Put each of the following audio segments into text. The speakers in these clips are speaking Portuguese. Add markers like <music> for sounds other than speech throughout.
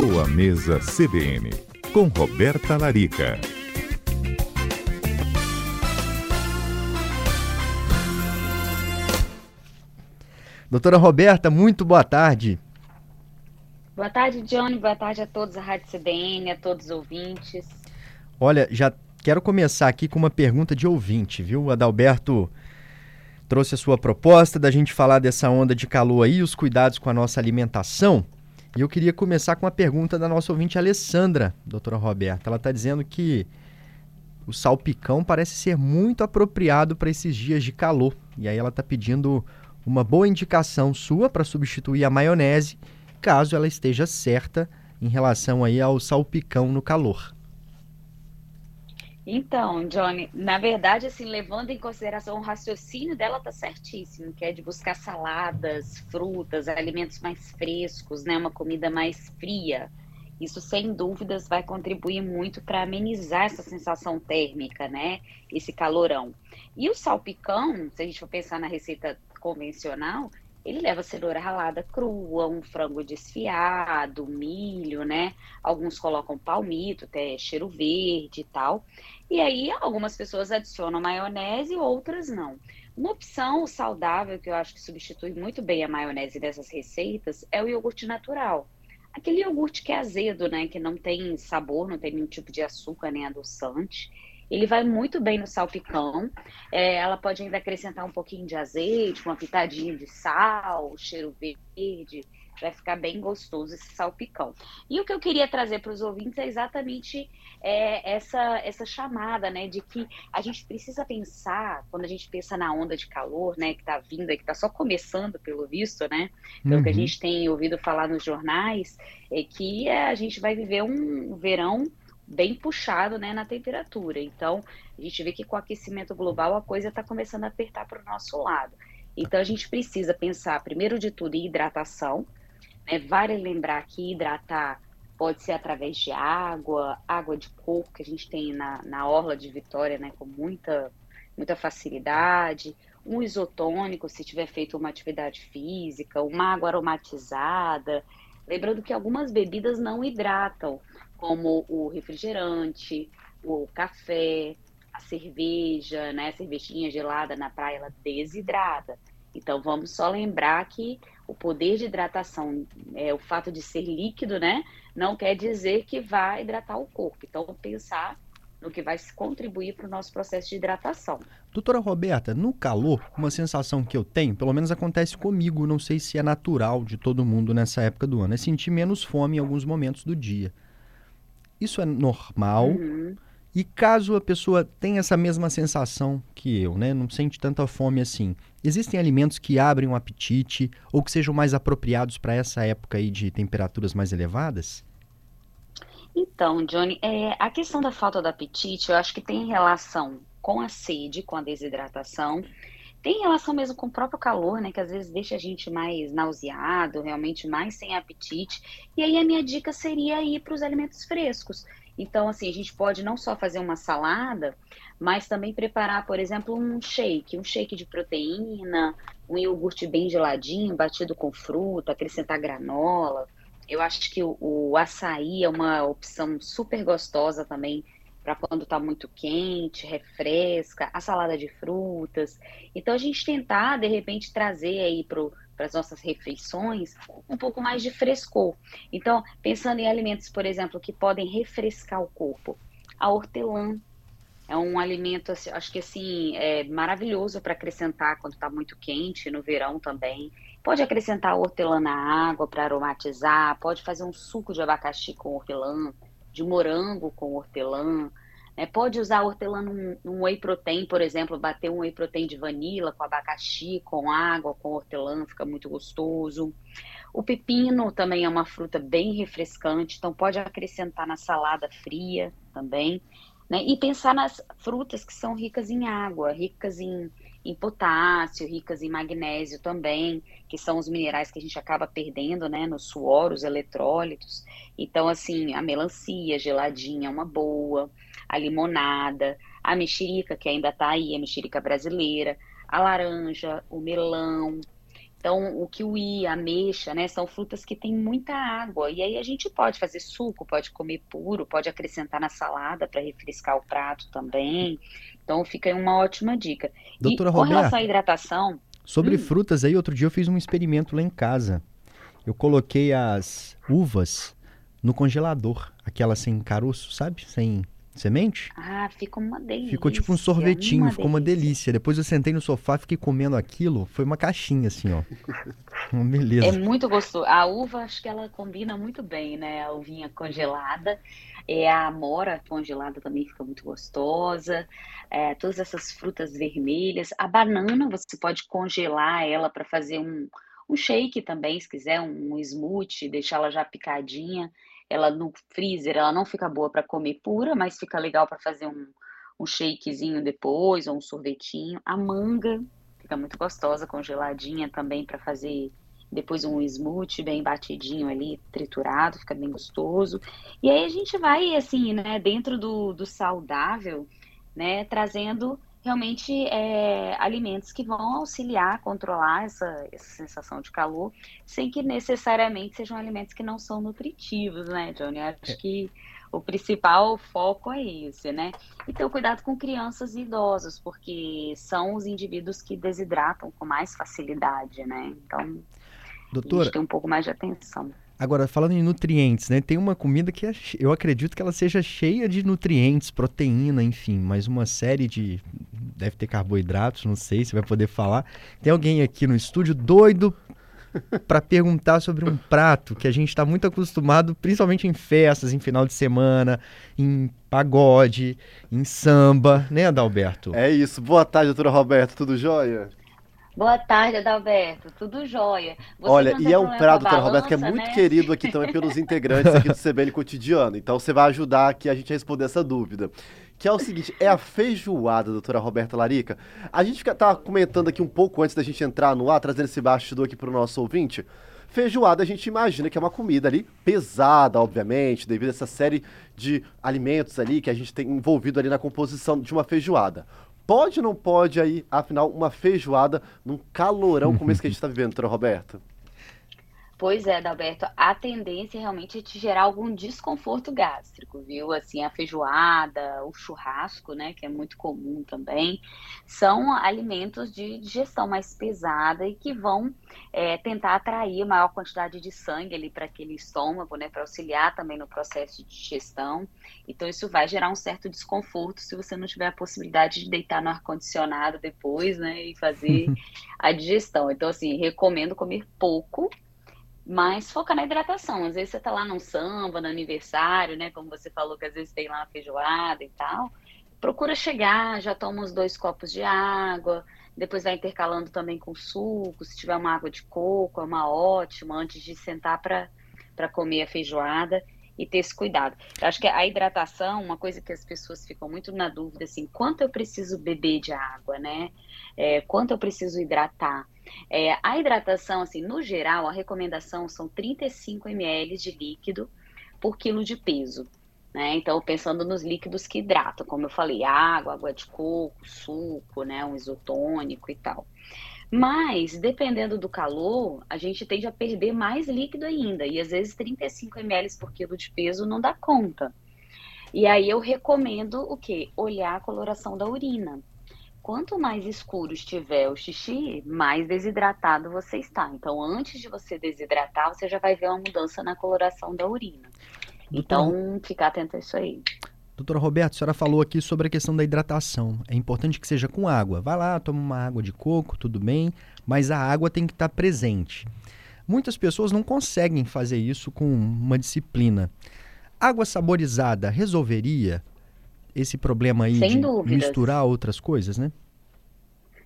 Boa Mesa CBN, com Roberta Larica. Doutora Roberta, muito boa tarde. Boa tarde, Johnny. Boa tarde a todos a Rádio CBN, a todos os ouvintes. Olha, já quero começar aqui com uma pergunta de ouvinte, viu? O Adalberto trouxe a sua proposta da gente falar dessa onda de calor aí, os cuidados com a nossa alimentação. E eu queria começar com uma pergunta da nossa ouvinte Alessandra, doutora Roberta. Ela está dizendo que o salpicão parece ser muito apropriado para esses dias de calor. E aí ela está pedindo uma boa indicação sua para substituir a maionese, caso ela esteja certa em relação aí ao salpicão no calor. Então, Johnny, na verdade, assim, levando em consideração o raciocínio dela tá certíssimo, que é de buscar saladas, frutas, alimentos mais frescos, né, uma comida mais fria. Isso, sem dúvidas, vai contribuir muito para amenizar essa sensação térmica, né, esse calorão. E o salpicão, se a gente for pensar na receita convencional, ele leva cenoura ralada crua, um frango desfiado, milho, né? Alguns colocam palmito, até cheiro verde e tal. E aí, algumas pessoas adicionam maionese, outras não. Uma opção saudável que eu acho que substitui muito bem a maionese dessas receitas é o iogurte natural. Aquele iogurte que é azedo, né? Que não tem sabor, não tem nenhum tipo de açúcar nem adoçante. Ele vai muito bem no salpicão. É, ela pode ainda acrescentar um pouquinho de azeite, uma pitadinha de sal, cheiro verde. Vai ficar bem gostoso esse salpicão. E o que eu queria trazer para os ouvintes é exatamente é, essa, essa chamada, né, de que a gente precisa pensar, quando a gente pensa na onda de calor, né, que está vindo, que está só começando, pelo visto, né, pelo uhum. que a uhum. gente tem ouvido falar nos jornais, é que a gente vai viver um verão bem puxado né, na temperatura. Então, a gente vê que com o aquecimento global a coisa está começando a apertar para o nosso lado. Então, a gente precisa pensar, primeiro de tudo, em hidratação. Né? Vale lembrar que hidratar pode ser através de água, água de coco, que a gente tem na, na orla de Vitória né, com muita, muita facilidade. Um isotônico, se tiver feito uma atividade física, uma água aromatizada. Lembrando que algumas bebidas não hidratam como o refrigerante, o café, a cerveja, né? A cervejinha gelada na praia, ela desidrata. Então vamos só lembrar que o poder de hidratação, é, o fato de ser líquido, né? Não quer dizer que vai hidratar o corpo. Então pensar no que vai contribuir para o nosso processo de hidratação. Doutora Roberta, no calor, uma sensação que eu tenho, pelo menos acontece comigo, não sei se é natural de todo mundo nessa época do ano, é sentir menos fome em alguns momentos do dia. Isso é normal. Uhum. E caso a pessoa tenha essa mesma sensação que eu, né, não sente tanta fome assim, existem alimentos que abrem o um apetite ou que sejam mais apropriados para essa época aí de temperaturas mais elevadas? Então, Johnny, é, a questão da falta do apetite, eu acho que tem relação com a sede, com a desidratação, tem relação mesmo com o próprio calor, né? Que às vezes deixa a gente mais nauseado, realmente mais sem apetite. E aí a minha dica seria ir para os alimentos frescos. Então, assim, a gente pode não só fazer uma salada, mas também preparar, por exemplo, um shake, um shake de proteína, um iogurte bem geladinho, batido com fruta, acrescentar granola. Eu acho que o, o açaí é uma opção super gostosa também para quando está muito quente, refresca, a salada de frutas. Então a gente tentar de repente trazer aí para as nossas refeições um pouco mais de frescor. Então, pensando em alimentos, por exemplo, que podem refrescar o corpo, a hortelã é um alimento, assim, acho que assim, é maravilhoso para acrescentar quando está muito quente, no verão também. Pode acrescentar hortelã na água para aromatizar, pode fazer um suco de abacaxi com hortelã de morango com hortelã. Né? Pode usar hortelã num, num whey protein, por exemplo, bater um whey protein de vanila com abacaxi, com água, com hortelã, fica muito gostoso. O pepino também é uma fruta bem refrescante, então pode acrescentar na salada fria também. Né? E pensar nas frutas que são ricas em água, ricas em, em potássio, ricas em magnésio também, que são os minerais que a gente acaba perdendo, né, no suor, os eletrólitos. Então, assim, a melancia geladinha é uma boa, a limonada, a mexerica, que ainda está aí, a mexerica brasileira, a laranja, o melão. Então, o kiwi, a ameixa, né, são frutas que têm muita água. E aí a gente pode fazer suco, pode comer puro, pode acrescentar na salada para refrescar o prato também. Então, fica aí uma ótima dica. Doutora e com Roberta, relação à hidratação, Sobre Hum. frutas aí, outro dia eu fiz um experimento lá em casa. Eu coloquei as uvas no congelador, aquela sem caroço, sabe? Sem semente. ah, fica uma delícia. Ficou tipo um sorvetinho, ficou uma delícia. Depois eu sentei no sofá, fiquei comendo aquilo. Foi uma caixinha assim, ó. <laughs> Uma beleza. É muito gostoso. A uva, acho que ela combina muito bem, né? A uvinha congelada. É, a amora congelada também fica muito gostosa. É, todas essas frutas vermelhas. A banana, você pode congelar ela para fazer um, um shake também, se quiser, um smoothie, deixar ela já picadinha. Ela no freezer, ela não fica boa para comer pura, mas fica legal para fazer um, um shakezinho depois, ou um sorvetinho. A manga fica muito gostosa, congeladinha também para fazer depois um smoothie bem batidinho ali, triturado, fica bem gostoso. E aí a gente vai, assim, né, dentro do, do saudável, né, trazendo realmente é, alimentos que vão auxiliar a controlar essa, essa sensação de calor, sem que necessariamente sejam alimentos que não são nutritivos, né, Johnny? Acho que o principal foco é esse, né? E ter o cuidado com crianças e idosos, porque são os indivíduos que desidratam com mais facilidade, né? Então, a Doutora, gente tem um pouco mais de atenção. agora falando em nutrientes, né? Tem uma comida que é eu acredito que ela seja cheia de nutrientes, proteína, enfim, mas uma série de deve ter carboidratos, não sei se vai poder falar. Tem alguém aqui no estúdio doido para perguntar sobre um prato que a gente está muito acostumado, principalmente em festas, em final de semana, em pagode, em samba, né, Adalberto? É isso. Boa tarde, doutora Roberta. Tudo jóia? Boa tarde, Adalberto. Tudo jóia. Você Olha, não e é um prato, doutora Roberta, que é muito né? querido aqui <laughs> também pelos integrantes aqui do CBN Cotidiano. Então você vai ajudar aqui a gente a responder essa dúvida. Que é o seguinte, é a feijoada, doutora Roberta Larica. A gente fica- tá comentando aqui um pouco antes da gente entrar no ar, trazendo esse bastidor aqui pro nosso ouvinte. Feijoada a gente imagina que é uma comida ali pesada, obviamente, devido a essa série de alimentos ali que a gente tem envolvido ali na composição de uma feijoada. Pode ou não pode aí, afinal, uma feijoada num calorão como esse que a gente tá vivendo, doutora Roberta? Pois é, Adalberto, a tendência realmente é te gerar algum desconforto gástrico, viu? Assim, a feijoada, o churrasco, né, que é muito comum também, são alimentos de digestão mais pesada e que vão é, tentar atrair maior quantidade de sangue ali para aquele estômago, né, para auxiliar também no processo de digestão. Então, isso vai gerar um certo desconforto se você não tiver a possibilidade de deitar no ar-condicionado depois, né, e fazer <laughs> a digestão. Então, assim, recomendo comer pouco mas foca na hidratação. Às vezes você tá lá num samba, no aniversário, né? Como você falou que às vezes tem lá uma feijoada e tal. Procura chegar, já toma uns dois copos de água, depois vai intercalando também com suco. Se tiver uma água de coco, é uma ótima, antes de sentar para comer a feijoada e ter esse cuidado. Eu acho que a hidratação, uma coisa que as pessoas ficam muito na dúvida, assim, quanto eu preciso beber de água, né? É, quanto eu preciso hidratar? É, a hidratação, assim, no geral, a recomendação são 35 ml de líquido por quilo de peso. Né? Então, pensando nos líquidos que hidratam, como eu falei, água, água de coco, suco, né? um isotônico e tal. Mas, dependendo do calor, a gente tende a perder mais líquido ainda. E às vezes 35 ml por quilo de peso não dá conta. E aí eu recomendo o quê? Olhar a coloração da urina quanto mais escuro estiver o xixi, mais desidratado você está. Então, antes de você desidratar, você já vai ver uma mudança na coloração da urina. Então, ficar atento a isso aí. Doutora Roberto, a senhora falou aqui sobre a questão da hidratação. É importante que seja com água. Vai lá, toma uma água de coco, tudo bem, mas a água tem que estar presente. Muitas pessoas não conseguem fazer isso com uma disciplina. Água saborizada resolveria esse problema aí Sem de dúvidas. misturar outras coisas, né?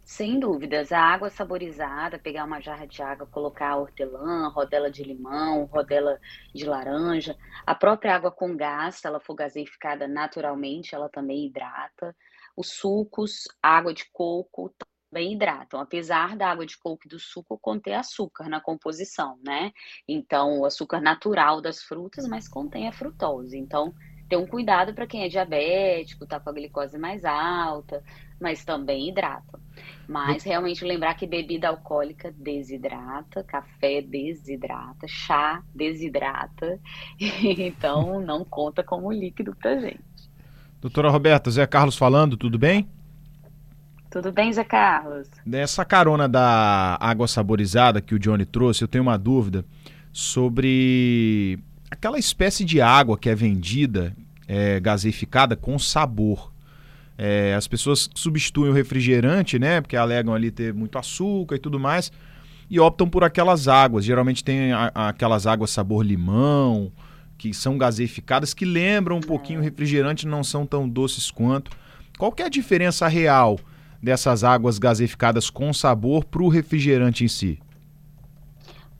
Sem dúvidas, a água saborizada, pegar uma jarra de água, colocar hortelã, rodela de limão, rodela de laranja, a própria água com gás, se ela for gaseificada naturalmente, ela também hidrata. Os sucos, água de coco também hidratam, apesar da água de coco e do suco conter açúcar na composição, né? Então, o açúcar natural das frutas, mas contém a frutose. Então, ter um cuidado para quem é diabético, tá com a glicose mais alta, mas também hidrata. Mas realmente lembrar que bebida alcoólica desidrata, café desidrata, chá desidrata, <laughs> então não conta como líquido pra gente. Doutora Roberta, Zé Carlos falando, tudo bem? Tudo bem, Zé Carlos? Nessa carona da água saborizada que o Johnny trouxe, eu tenho uma dúvida sobre aquela espécie de água que é vendida é, gaseificada com sabor. É, as pessoas substituem o refrigerante, né? Porque alegam ali ter muito açúcar e tudo mais, e optam por aquelas águas. Geralmente tem a, a, aquelas águas sabor limão, que são gaseificadas, que lembram um pouquinho o refrigerante, não são tão doces quanto. Qual é a diferença real dessas águas gaseificadas com sabor para o refrigerante em si?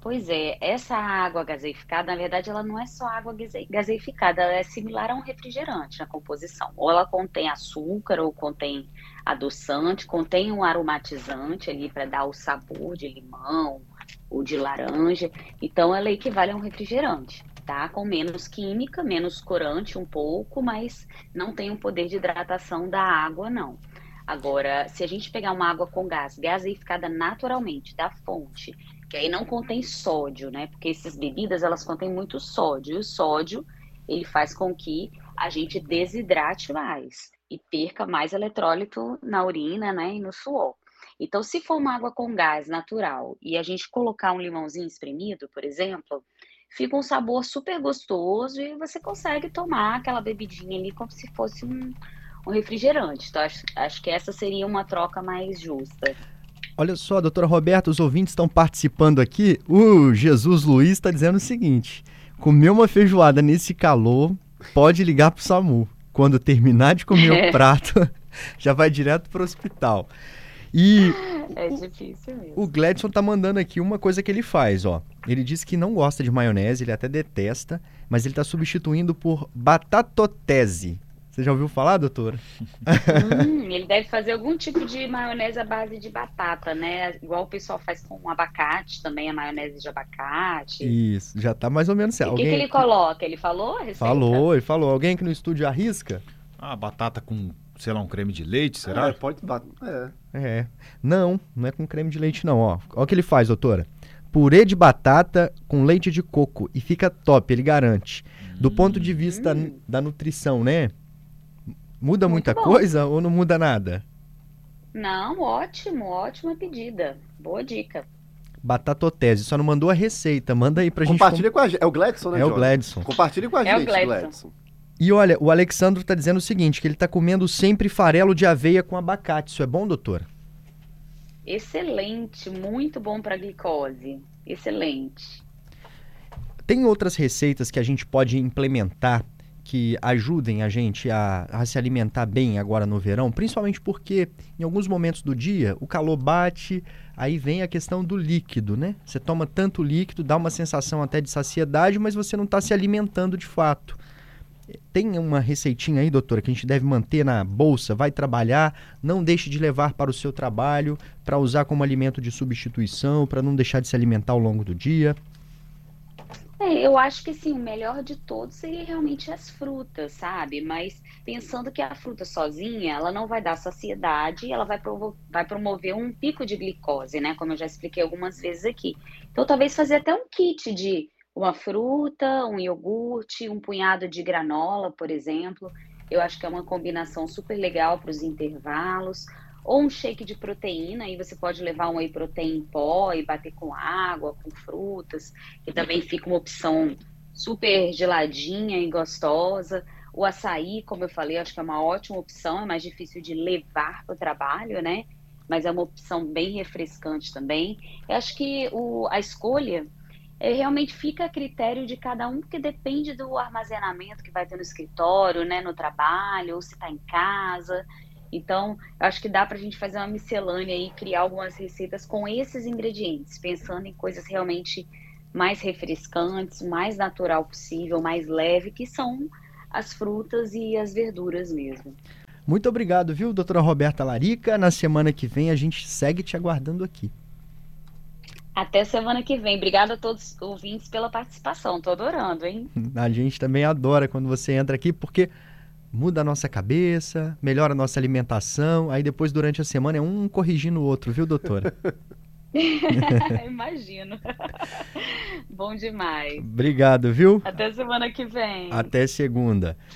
Pois é, essa água gaseificada, na verdade, ela não é só água gaseificada, ela é similar a um refrigerante na composição. Ou ela contém açúcar, ou contém adoçante, contém um aromatizante ali para dar o sabor de limão ou de laranja. Então, ela equivale a um refrigerante, tá? Com menos química, menos corante um pouco, mas não tem o um poder de hidratação da água, não. Agora, se a gente pegar uma água com gás, gaseificada naturalmente da fonte, que aí não contém sódio, né? Porque essas bebidas elas contêm muito sódio. E o sódio ele faz com que a gente desidrate mais e perca mais eletrólito na urina, né, e no suor. Então, se for uma água com gás natural e a gente colocar um limãozinho espremido, por exemplo, fica um sabor super gostoso e você consegue tomar aquela bebidinha ali como se fosse um, um refrigerante. Então, acho, acho que essa seria uma troca mais justa. Olha só, doutora Roberta, os ouvintes estão participando aqui. O Jesus Luiz está dizendo o seguinte: comer uma feijoada nesse calor, pode ligar para o SAMU. Quando terminar de comer o <laughs> prato, <laughs> já vai direto para o hospital. E <laughs> é difícil mesmo. O Gladson tá mandando aqui uma coisa que ele faz, ó. Ele diz que não gosta de maionese, ele até detesta, mas ele está substituindo por batatotese. Você já ouviu falar, doutora? Hum, ele deve fazer algum tipo de maionese à base de batata, né? Igual o pessoal faz com abacate também, a maionese de abacate. Isso, já tá mais ou menos certo. O que, Alguém... que ele coloca? Ele falou a Falou, ele falou. Alguém que no estúdio arrisca? Ah, batata com, sei lá, um creme de leite, será? É, pode... É. é. Não, não é com creme de leite não, ó. Olha o que ele faz, doutora. Purê de batata com leite de coco e fica top, ele garante. Do hum. ponto de vista hum. da nutrição, né? Muda Muito muita bom. coisa ou não muda nada? Não, ótimo, ótima pedida. Boa dica. Batatotese, só não mandou a receita. Manda aí pra Compartilha gente. com a gente. É o Gladson, né? É o Gladson. Compartilha com a é gente, Gladson. Gladson. E olha, o Alexandro tá dizendo o seguinte: que ele tá comendo sempre farelo de aveia com abacate. Isso é bom, doutora? Excelente, muito bom para glicose. Excelente. Tem outras receitas que a gente pode implementar que ajudem a gente a, a, se alimentar bem agora no verão, principalmente porque em alguns momentos do dia o calor bate, aí vem a questão do líquido, né? Você toma tanto líquido, dá uma sensação até de saciedade, mas você não está se alimentando de fato. Tem uma receitinha aí, doutora, que a gente deve manter na bolsa, vai trabalhar, não deixe de levar para o seu trabalho, para usar como alimento de substituição, para não deixar de se alimentar ao longo do dia. É, eu acho que sim, o melhor de todos seria realmente as frutas, sabe? Mas pensando que a fruta sozinha, ela não vai dar saciedade, ela vai, vai promover um pico de glicose, né? Como eu já expliquei algumas vezes aqui. Então, talvez fazer até um kit de uma fruta, um iogurte, um punhado de granola, por exemplo. Eu acho que é uma combinação super legal para os intervalos ou um shake de proteína, aí você pode levar um whey protein em pó e bater com água, com frutas, que também fica uma opção super geladinha e gostosa. O açaí, como eu falei, acho que é uma ótima opção, é mais difícil de levar para o trabalho, né? Mas é uma opção bem refrescante também. Eu acho que o, a escolha é, realmente fica a critério de cada um, porque depende do armazenamento que vai ter no escritório, né, no trabalho, ou se está em casa. Então, acho que dá para a gente fazer uma miscelânea e criar algumas receitas com esses ingredientes, pensando em coisas realmente mais refrescantes, mais natural possível, mais leve, que são as frutas e as verduras mesmo. Muito obrigado, viu, doutora Roberta Larica. Na semana que vem a gente segue te aguardando aqui. Até semana que vem. Obrigada a todos os ouvintes pela participação. Tô adorando, hein? A gente também adora quando você entra aqui, porque muda a nossa cabeça, melhora a nossa alimentação, aí depois durante a semana é um corrigindo o outro, viu, doutora? <laughs> Imagino. <laughs> Bom demais. Obrigado, viu? Até semana que vem. Até segunda.